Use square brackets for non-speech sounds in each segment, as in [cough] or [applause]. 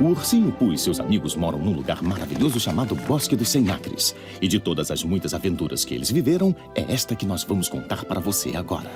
O ursinho Pooh e seus amigos moram num lugar maravilhoso chamado Bosque dos Sem Acres. E de todas as muitas aventuras que eles viveram, é esta que nós vamos contar para você agora.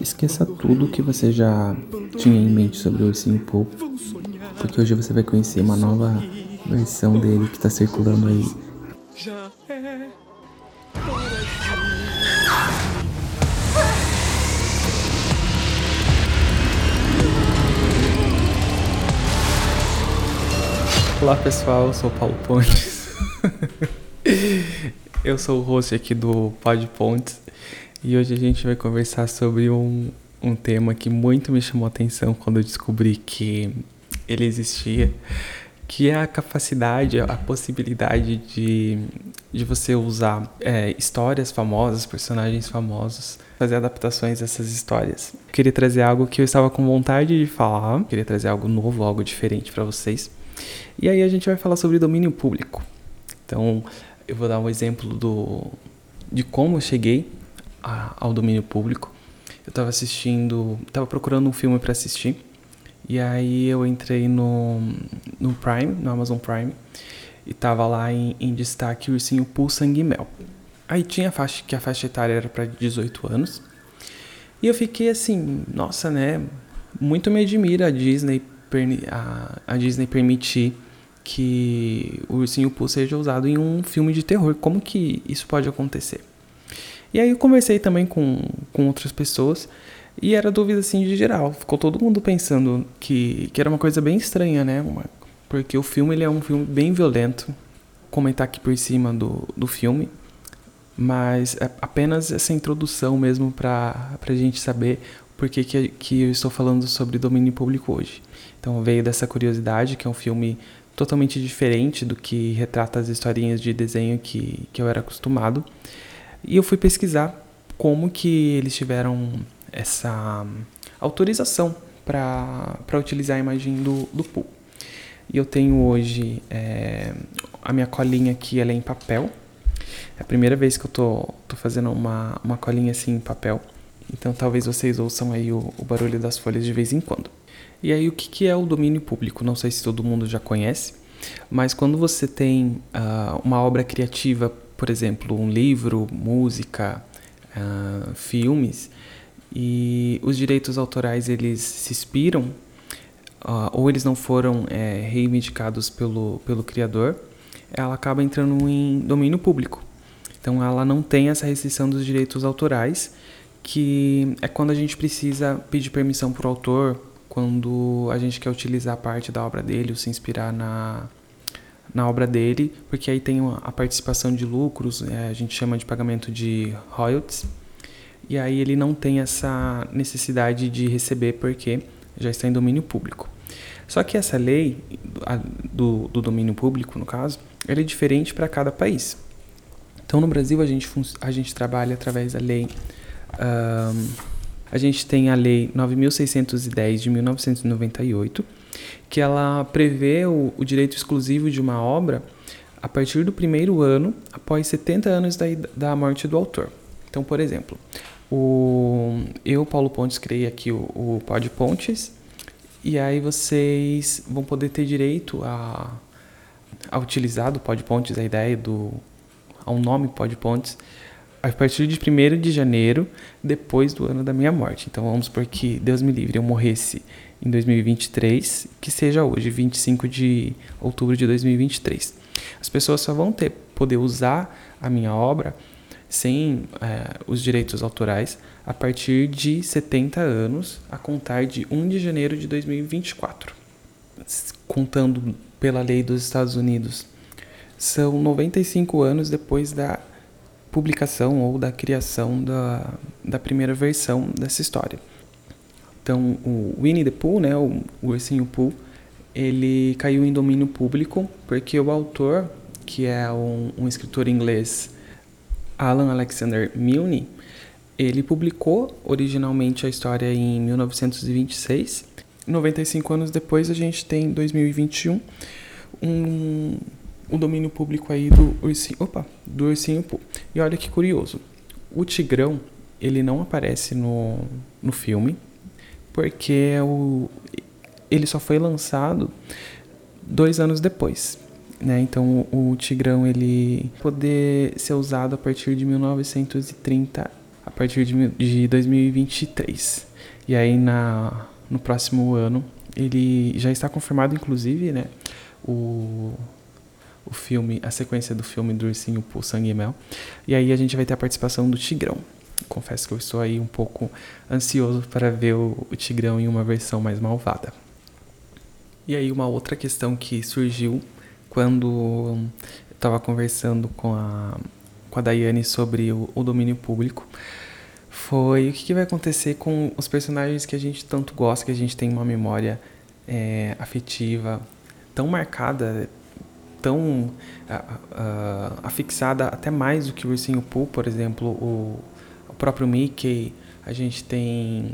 Esqueça tudo que você já tinha em mente sobre o ursinho Pooh, porque hoje você vai conhecer uma nova versão dele que está circulando aí. Olá pessoal, eu sou Paulo Pontes. [laughs] eu sou o host aqui do Pod Pontes e hoje a gente vai conversar sobre um, um tema que muito me chamou a atenção quando eu descobri que ele existia, que é a capacidade, a possibilidade de, de você usar é, histórias famosas, personagens famosos, fazer adaptações dessas histórias. queria trazer algo que eu estava com vontade de falar, queria trazer algo novo, algo diferente para vocês. E aí a gente vai falar sobre domínio público. Então, eu vou dar um exemplo do, de como eu cheguei a, ao domínio público. Eu estava assistindo, estava procurando um filme para assistir. E aí eu entrei no, no Prime, no Amazon Prime, e tava lá em, em destaque o ursinho Poo Sangue Mel. Aí tinha a faixa, que a faixa etária era para 18 anos. E eu fiquei assim, nossa, né? Muito me admira a Disney a, a Disney permitir que o Ursinho Pooh seja usado em um filme de terror. Como que isso pode acontecer? E aí eu conversei também com, com outras pessoas e era dúvida assim de geral. Ficou todo mundo pensando que, que era uma coisa bem estranha, né? Uma, porque o filme ele é um filme bem violento. Vou comentar aqui por cima do, do filme, mas é apenas essa introdução mesmo para a gente saber por que, que, que eu estou falando sobre domínio público hoje. Então veio dessa curiosidade, que é um filme totalmente diferente do que retrata as historinhas de desenho que, que eu era acostumado. E eu fui pesquisar como que eles tiveram essa autorização para utilizar a imagem do, do Pooh. E eu tenho hoje é, a minha colinha aqui, ela é em papel. É a primeira vez que eu tô, tô fazendo uma, uma colinha assim em papel. Então talvez vocês ouçam aí o, o barulho das folhas de vez em quando. E aí, o que, que é o domínio público? Não sei se todo mundo já conhece, mas quando você tem uh, uma obra criativa, por exemplo, um livro, música, uh, filmes, e os direitos autorais eles se expiram, uh, ou eles não foram é, reivindicados pelo, pelo criador, ela acaba entrando em domínio público. Então, ela não tem essa restrição dos direitos autorais, que é quando a gente precisa pedir permissão para o autor quando a gente quer utilizar parte da obra dele ou se inspirar na, na obra dele, porque aí tem a participação de lucros, é, a gente chama de pagamento de royalties, e aí ele não tem essa necessidade de receber porque já está em domínio público. Só que essa lei do, do domínio público, no caso, ela é diferente para cada país. Então no Brasil a gente, a gente trabalha através da lei. Um, a gente tem a Lei 9.610 de 1998, que ela prevê o, o direito exclusivo de uma obra a partir do primeiro ano após 70 anos da, da morte do autor. Então, por exemplo, o, eu, Paulo Pontes, criei aqui o, o Pontes, e aí vocês vão poder ter direito a, a utilizar do Pod Pontes, a ideia do. ao nome Pod Pontes, a partir de 1 de janeiro, depois do ano da minha morte. Então vamos supor que Deus me livre, eu morresse em 2023, que seja hoje, 25 de outubro de 2023. As pessoas só vão ter poder usar a minha obra sem é, os direitos autorais a partir de 70 anos, a contar de 1 de janeiro de 2024. Contando pela lei dos Estados Unidos, são 95 anos depois da publicação ou da criação da, da primeira versão dessa história. Então, o Winnie the Pooh, né, o, ursinho Pooh, ele caiu em domínio público porque o autor, que é um, um escritor inglês, Alan Alexander Milne, ele publicou originalmente a história em 1926. 95 anos depois, a gente tem 2021 um o domínio público aí do ursinho, opa, do ursinho. E olha que curioso, o Tigrão, ele não aparece no, no filme, porque é o, ele só foi lançado dois anos depois. Né? Então o Tigrão ele poder ser usado a partir de 1930, a partir de, de 2023. E aí na, no próximo ano ele já está confirmado, inclusive, né? O, o filme, a sequência do filme do Ursinho Poo Sangue e Mel. E aí a gente vai ter a participação do Tigrão. Confesso que eu estou aí um pouco ansioso para ver o, Tigrão em uma versão mais malvada. E aí uma outra questão que surgiu quando eu estava conversando com a, com a Daiane sobre o, o domínio público foi o que, que, vai acontecer com os personagens que a gente tanto gosta, que a gente tem uma memória é, afetiva tão marcada, tão uh, afixada até mais do que o Ursinho Pooh, por exemplo, o, o próprio Mickey, a gente tem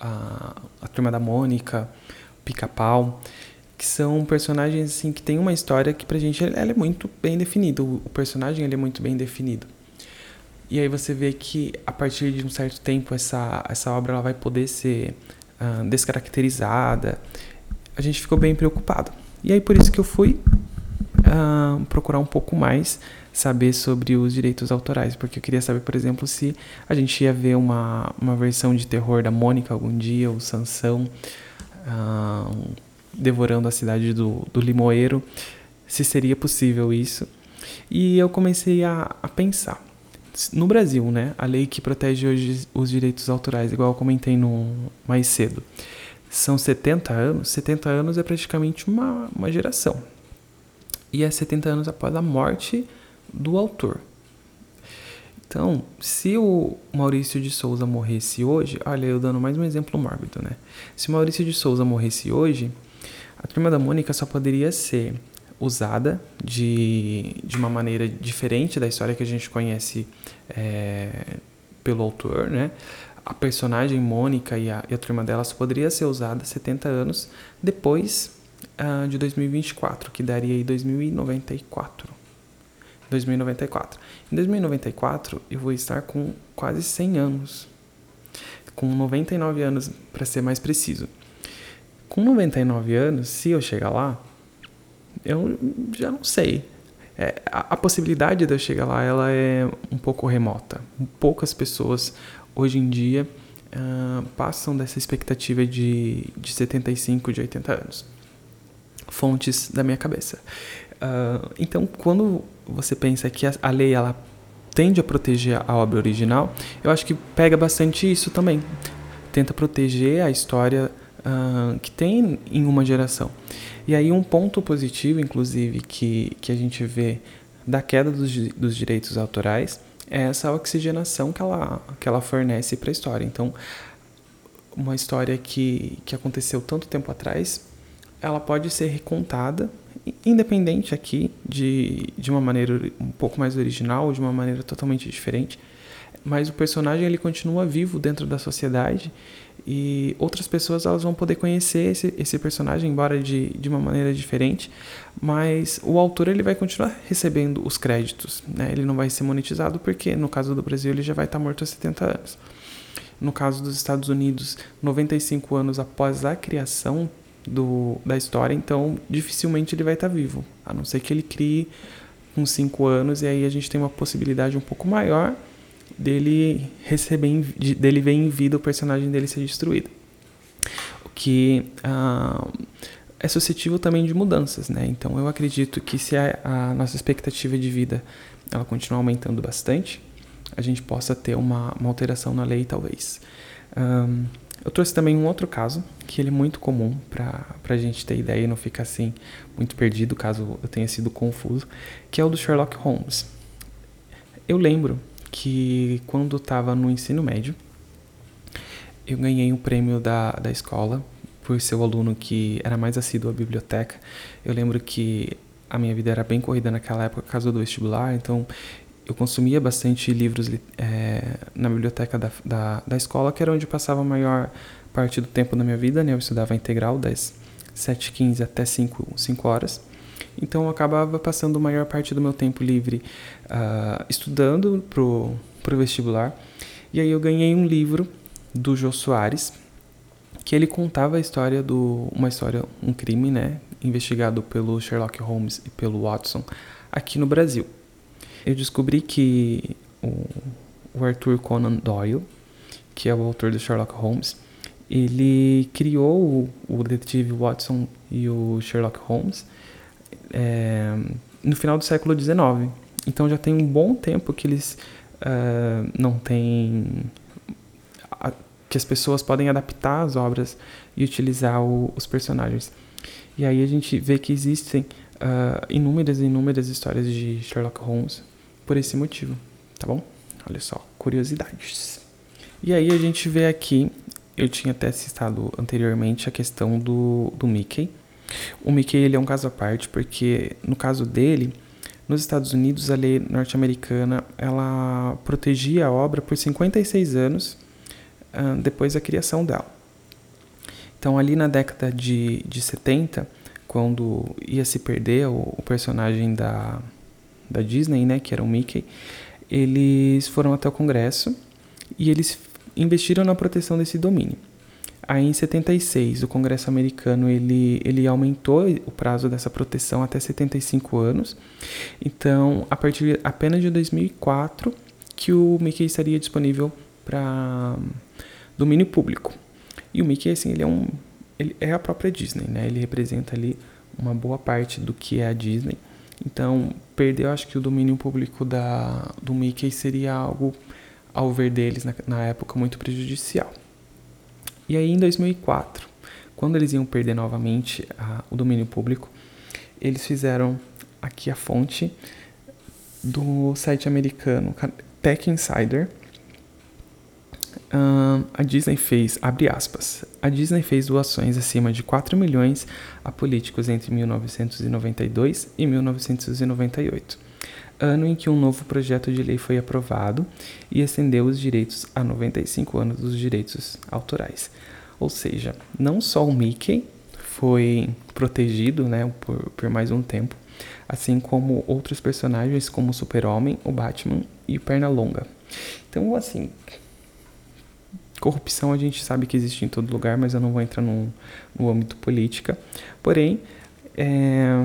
a, a Turma da Mônica, Pica-Pau, que são personagens assim que tem uma história que pra gente ela é muito bem definida, o, o personagem ele é muito bem definido. E aí você vê que a partir de um certo tempo essa, essa obra ela vai poder ser uh, descaracterizada. A gente ficou bem preocupado. E aí por isso que eu fui uh, procurar um pouco mais saber sobre os direitos autorais, porque eu queria saber, por exemplo, se a gente ia ver uma, uma versão de terror da Mônica algum dia, o Sansão uh, devorando a cidade do, do Limoeiro, se seria possível isso. E eu comecei a, a pensar no Brasil, né, a lei que protege hoje os direitos autorais, igual eu comentei no mais cedo, são 70 anos. 70 anos é praticamente uma, uma geração. E é 70 anos após a morte do autor. Então, se o Maurício de Souza morresse hoje, olha, eu dando mais um exemplo mórbido, né? Se o Maurício de Souza morresse hoje, a turma da Mônica só poderia ser usada de, de uma maneira diferente da história que a gente conhece é, pelo autor, né? A personagem Mônica e a, e a turma dela só poderia ser usada 70 anos depois uh, de 2024, que daria aí 2094. 2094. Em 2094 eu vou estar com quase 100 anos. Com 99 anos, para ser mais preciso. Com 99 anos, se eu chegar lá, eu já não sei. É, a, a, possibilidade de eu chegar lá ela é um pouco remota. Poucas pessoas hoje em dia uh, passam dessa expectativa de, de 75, de 80 anos. Fontes da minha cabeça. Uh, então, quando você pensa que a, a lei ela tende a proteger a obra original, eu acho que pega bastante isso também. Tenta proteger a história uh, que tem em uma geração. E aí um ponto positivo, inclusive, que, que a gente vê da queda dos, dos direitos autorais é essa oxigenação que ela, que ela fornece para a história. Então, uma história que, que aconteceu tanto tempo atrás, ela pode ser recontada, independente aqui de, de uma maneira um pouco mais original, de uma maneira totalmente diferente, mas o personagem ele continua vivo dentro da sociedade e outras pessoas elas vão poder conhecer esse, esse personagem embora de, de uma maneira diferente mas o autor ele vai continuar recebendo os créditos né? ele não vai ser monetizado porque no caso do Brasil ele já vai estar morto há 70 anos no caso dos Estados Unidos 95 anos após a criação do, da história então dificilmente ele vai estar vivo a não ser que ele crie com 5 anos e aí a gente tem uma possibilidade um pouco maior dele receber dele ver em vida o personagem dele ser destruído. O que uh, é suscetível também de mudanças, né? Então eu acredito que se a, a, nossa expectativa de vida ela continuar aumentando bastante, a gente possa ter uma, uma alteração na lei talvez. Um, eu trouxe também um outro caso, que ele é muito comum para a gente ter ideia e não ficar assim muito perdido caso eu tenha sido confuso, que é o do Sherlock Holmes. Eu lembro que quando estava no ensino médio, eu ganhei um prêmio da, da escola por ser o aluno que era mais assíduo à biblioteca. Eu lembro que a minha vida era bem corrida naquela época por causa do vestibular, então eu consumia bastante livros é, na biblioteca da, da, da, escola, que era onde passava a maior parte do tempo da minha vida, né? Eu estudava integral das 7h15 até 5, 5 horas. Então eu acabava passando a maior parte do meu tempo livre uh, estudando pro, pro vestibular. E aí eu ganhei um livro do Jô Soares, que ele contava a história do uma história, um crime, né, investigado pelo Sherlock Holmes e pelo Watson aqui no Brasil. Eu descobri que o Arthur Conan Doyle, que é o autor do Sherlock Holmes, ele criou o, detetive Watson e o Sherlock Holmes é, no final do século XIX. Então já tem um bom tempo que eles uh, não têm que as pessoas podem adaptar as obras e utilizar o, os personagens. E aí a gente vê que existem uh, inúmeras e inúmeras histórias de Sherlock Holmes por esse motivo, tá bom? Olha só, curiosidades. E aí a gente vê aqui, eu tinha até citado anteriormente a questão do, do Mickey. O Mickey ele é um caso à parte porque no caso dele, nos Estados Unidos a lei norte-americana ela protegia a obra por 56 anos depois da criação dela. Então, ali na década de, de 70, quando ia se perder o, o personagem da, da Disney, né, que era o Mickey, eles foram até o Congresso e eles investiram na proteção desse domínio. Aí em 76, o Congresso americano ele, ele aumentou o prazo dessa proteção até 75 anos. Então, a partir apenas de 2004 que o Mickey estaria disponível para domínio público. E o Mickey, assim, ele é um. Ele é a própria Disney, né? Ele representa ali uma boa parte do que é a Disney. Então, perder, eu acho que o domínio público da, do Mickey seria algo, ao ver deles na, na época, muito prejudicial. E aí, em 2004, quando eles iam perder novamente a, o domínio público, eles fizeram aqui a fonte do site americano Tech Insider, A Disney fez, abre aspas, a Disney fez doações acima de 4 milhões a políticos entre 1992 e 1998, ano em que um novo projeto de lei foi aprovado e estendeu os direitos a 95 anos dos direitos autorais. Ou seja, não só o Mickey foi protegido né, por, por mais um tempo, assim como outros personagens como o Super-Homem, o Batman e o Pernalonga. Então, assim, Corrupção a gente sabe que existe em todo lugar, mas eu não vou entrar no, no âmbito política. Porém, é,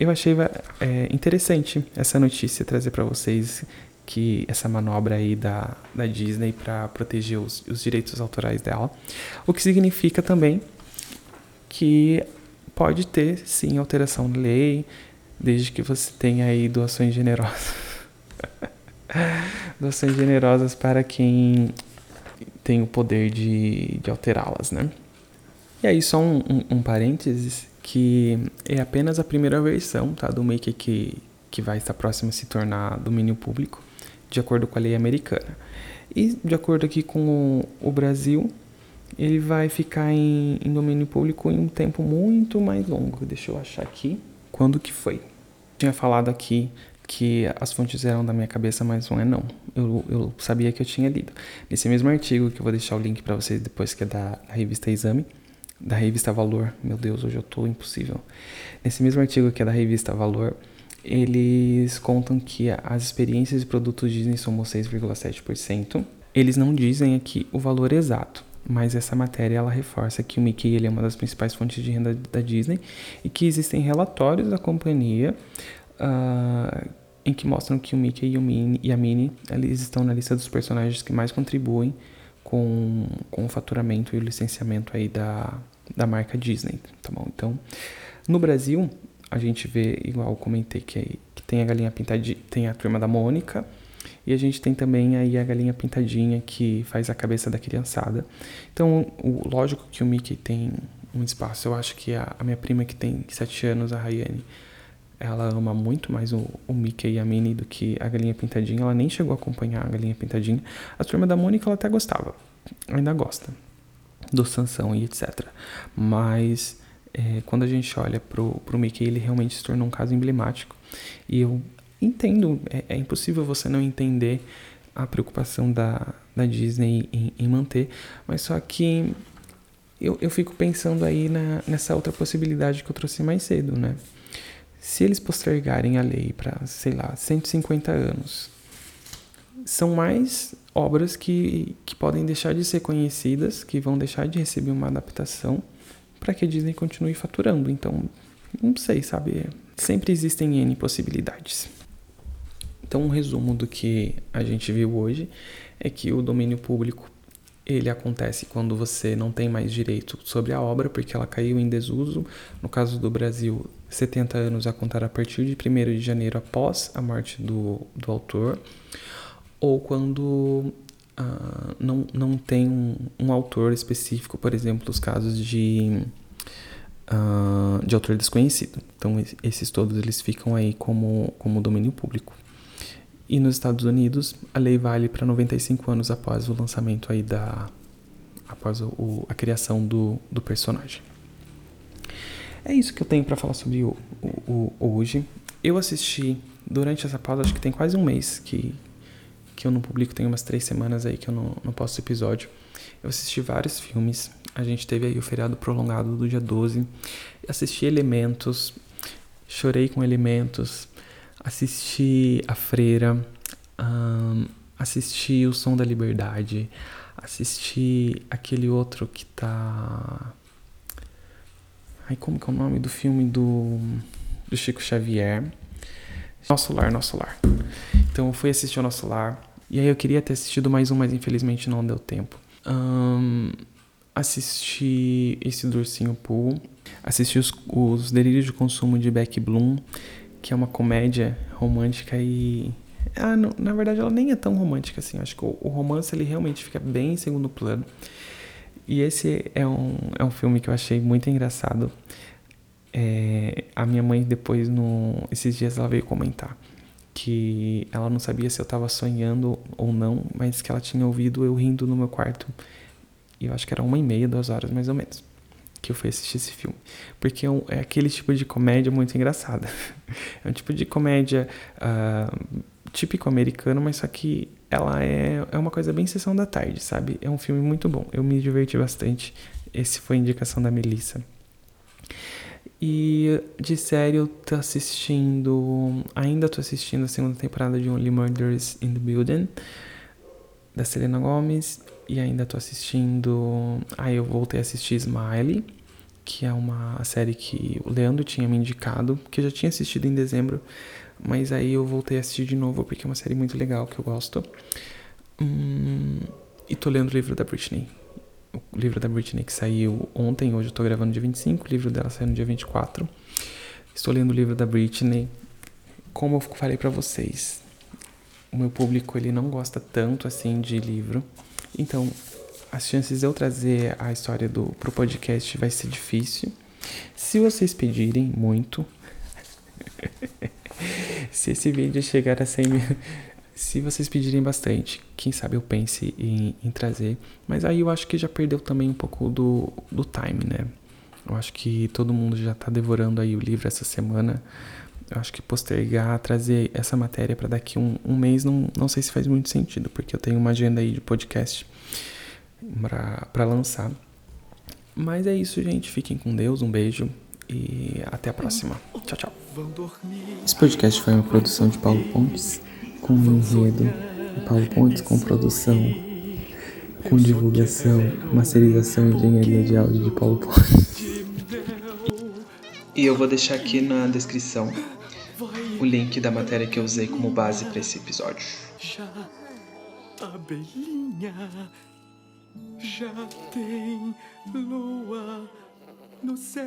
eu achei é, interessante essa notícia trazer para vocês que essa manobra aí da, da Disney para proteger os, os direitos autorais dela. O que significa também que pode ter sim alteração de lei, desde que você tenha aí doações generosas. [laughs] doações generosas para quem tem o poder de, de alterá-las, né? E aí só um, um, um, parênteses que é apenas a primeira versão tá, do Maker que, que vai estar próximo a se tornar domínio público, de acordo com a lei americana. E de acordo aqui com o, o Brasil, ele vai ficar em, em domínio público em um tempo muito mais longo. Deixa eu achar aqui quando que foi. Tinha falado aqui que as fontes eram da minha cabeça, mas não é não. Eu, eu sabia que eu tinha lido. Nesse mesmo artigo, que eu vou deixar o link para vocês depois, que é da, da, revista Exame, da revista Valor. Meu Deus, hoje eu tô impossível. Nesse mesmo artigo que é da revista Valor, eles contam que as experiências de produtos Disney somam 6,7%. Eles não dizem aqui o valor exato, mas essa matéria ela reforça que o Mickey ele é uma das principais fontes de renda da Disney e que existem relatórios da companhia uh, em que mostram que o Mickey e, o Minnie, e a Minnie eles estão na lista dos personagens que mais contribuem com, com o faturamento e o licenciamento aí da, da marca Disney, tá bom? Então, no Brasil, a gente vê, igual comentei, que, que tem a galinha pintadinha, tem a turma da Mônica, e a gente tem também aí a galinha pintadinha que faz a cabeça da criançada. Então, o, lógico que o Mickey tem um espaço. Eu acho que a, a minha prima que tem 7 anos, a Rayane, ela ama muito mais o, o, Mickey e a Minnie do que a Galinha Pintadinha. Ela nem chegou a acompanhar a Galinha Pintadinha. A turma da Mônica ela até gostava, ainda gosta do Sansão e etc. Mas é, quando a gente olha pro, pro Mickey, ele realmente se tornou um caso emblemático. E eu entendo, é, é impossível você não entender a preocupação da, da Disney em, em manter, mas só que eu, eu fico pensando aí na, nessa outra possibilidade que eu trouxe mais cedo, né? Se eles postergarem a lei para, sei lá, 150 anos, são mais obras que, que podem deixar de ser conhecidas, que vão deixar de receber uma adaptação para que a Disney continue faturando. Então, Não sei, sabe? Sempre existem N possibilidades. Então, um resumo do que a gente viu hoje é que o domínio público ele acontece quando você não tem mais direito sobre a obra, porque ela caiu em desuso. No caso do Brasil, 70 anos a contar a partir de 1 de janeiro após a morte do, do autor, ou quando uh, não, não tem um, um, autor específico, por exemplo, os casos de, uh, de autor desconhecido. Então, esses todos eles ficam aí como, como domínio público. E nos Estados Unidos, a lei vale para 95 anos após o lançamento aí da após o, a criação do, do personagem. É isso que eu tenho para falar sobre o, o, o, hoje. Eu assisti durante essa pausa, acho que tem quase um mês que, que eu não publico, tem umas três semanas aí que eu não, não posto episódio. Eu assisti vários filmes. A gente teve aí o feriado prolongado do dia 12. Assisti Elementos, chorei com Elementos, assisti A Freira, um, assisti O Som da Liberdade, assisti aquele outro que tá. Ai, como que é o nome do filme do, do Chico Xavier? Nosso Lar, Nosso Lar. Então eu fui assistir o Nosso Lar. E aí eu queria ter assistido mais um, mas infelizmente não deu tempo. Um, assisti esse do Ursinho Pooh. Assisti os, os Delírios de Consumo de Beck Bloom que é uma comédia romântica e ah, não, na verdade ela nem é tão romântica assim. acho que o, o, romance ele realmente fica bem em segundo plano. E esse é um, é um filme que eu achei muito engraçado. É, a minha mãe depois no esses dias ela veio comentar que ela não sabia se eu estava sonhando ou não, mas que ela tinha ouvido eu rindo no meu quarto. E eu acho que era uma e meia, duas horas mais ou menos que eu fui assistir esse filme. Porque é, é aquele tipo de comédia muito engraçada. [laughs] é um tipo de comédia uh, típico americano, mas só que ela é, é uma coisa bem sessão da tarde, sabe? É um filme muito bom. Eu me diverti bastante. Esse foi a indicação da Melissa. E de série eu tô assistindo. Ainda tô assistindo a segunda temporada de Only Murders in the Building, da Selena Gomez. E ainda tô assistindo. Aí eu voltei a assistir Smiley, que é uma série que o Leandro tinha me indicado, que eu já tinha assistido em dezembro, mas aí eu voltei a assistir de novo porque é uma série muito legal que eu gosto. Hum, e tô lendo o livro da Britney. O livro da Britney que saiu ontem, hoje eu tô gravando dia 25, o livro dela saiu no dia 24. Estou lendo o livro da Britney. Como eu falei para vocês, o meu público ele não gosta tanto assim de livro. Então, as chances de eu trazer a história do pro podcast vai ser difícil. Se vocês pedirem muito, [laughs] se esse vídeo chegar a 100 mil, [laughs] se vocês pedirem bastante, quem sabe eu pense em, em, trazer. Mas aí eu acho que já perdeu também um pouco do, do time, né? Eu acho que todo mundo já tá devorando aí o livro essa semana. Eu acho que postergar, trazer essa matéria para daqui um, um mês, não, não sei se faz muito sentido, porque eu tenho uma agenda aí de podcast para lançar. Mas é isso, gente. Fiquem com Deus, um beijo e até a próxima. Tchau, tchau. Esse podcast foi uma produção de Paulo Pontes, com um enredo de Paulo Pontes, com produção, com divulgação, masterização e engenharia de áudio de Paulo Pontes. E eu vou deixar aqui na descrição o link da matéria que eu usei como base para esse episódio. Abelhinha já tem lua no céu.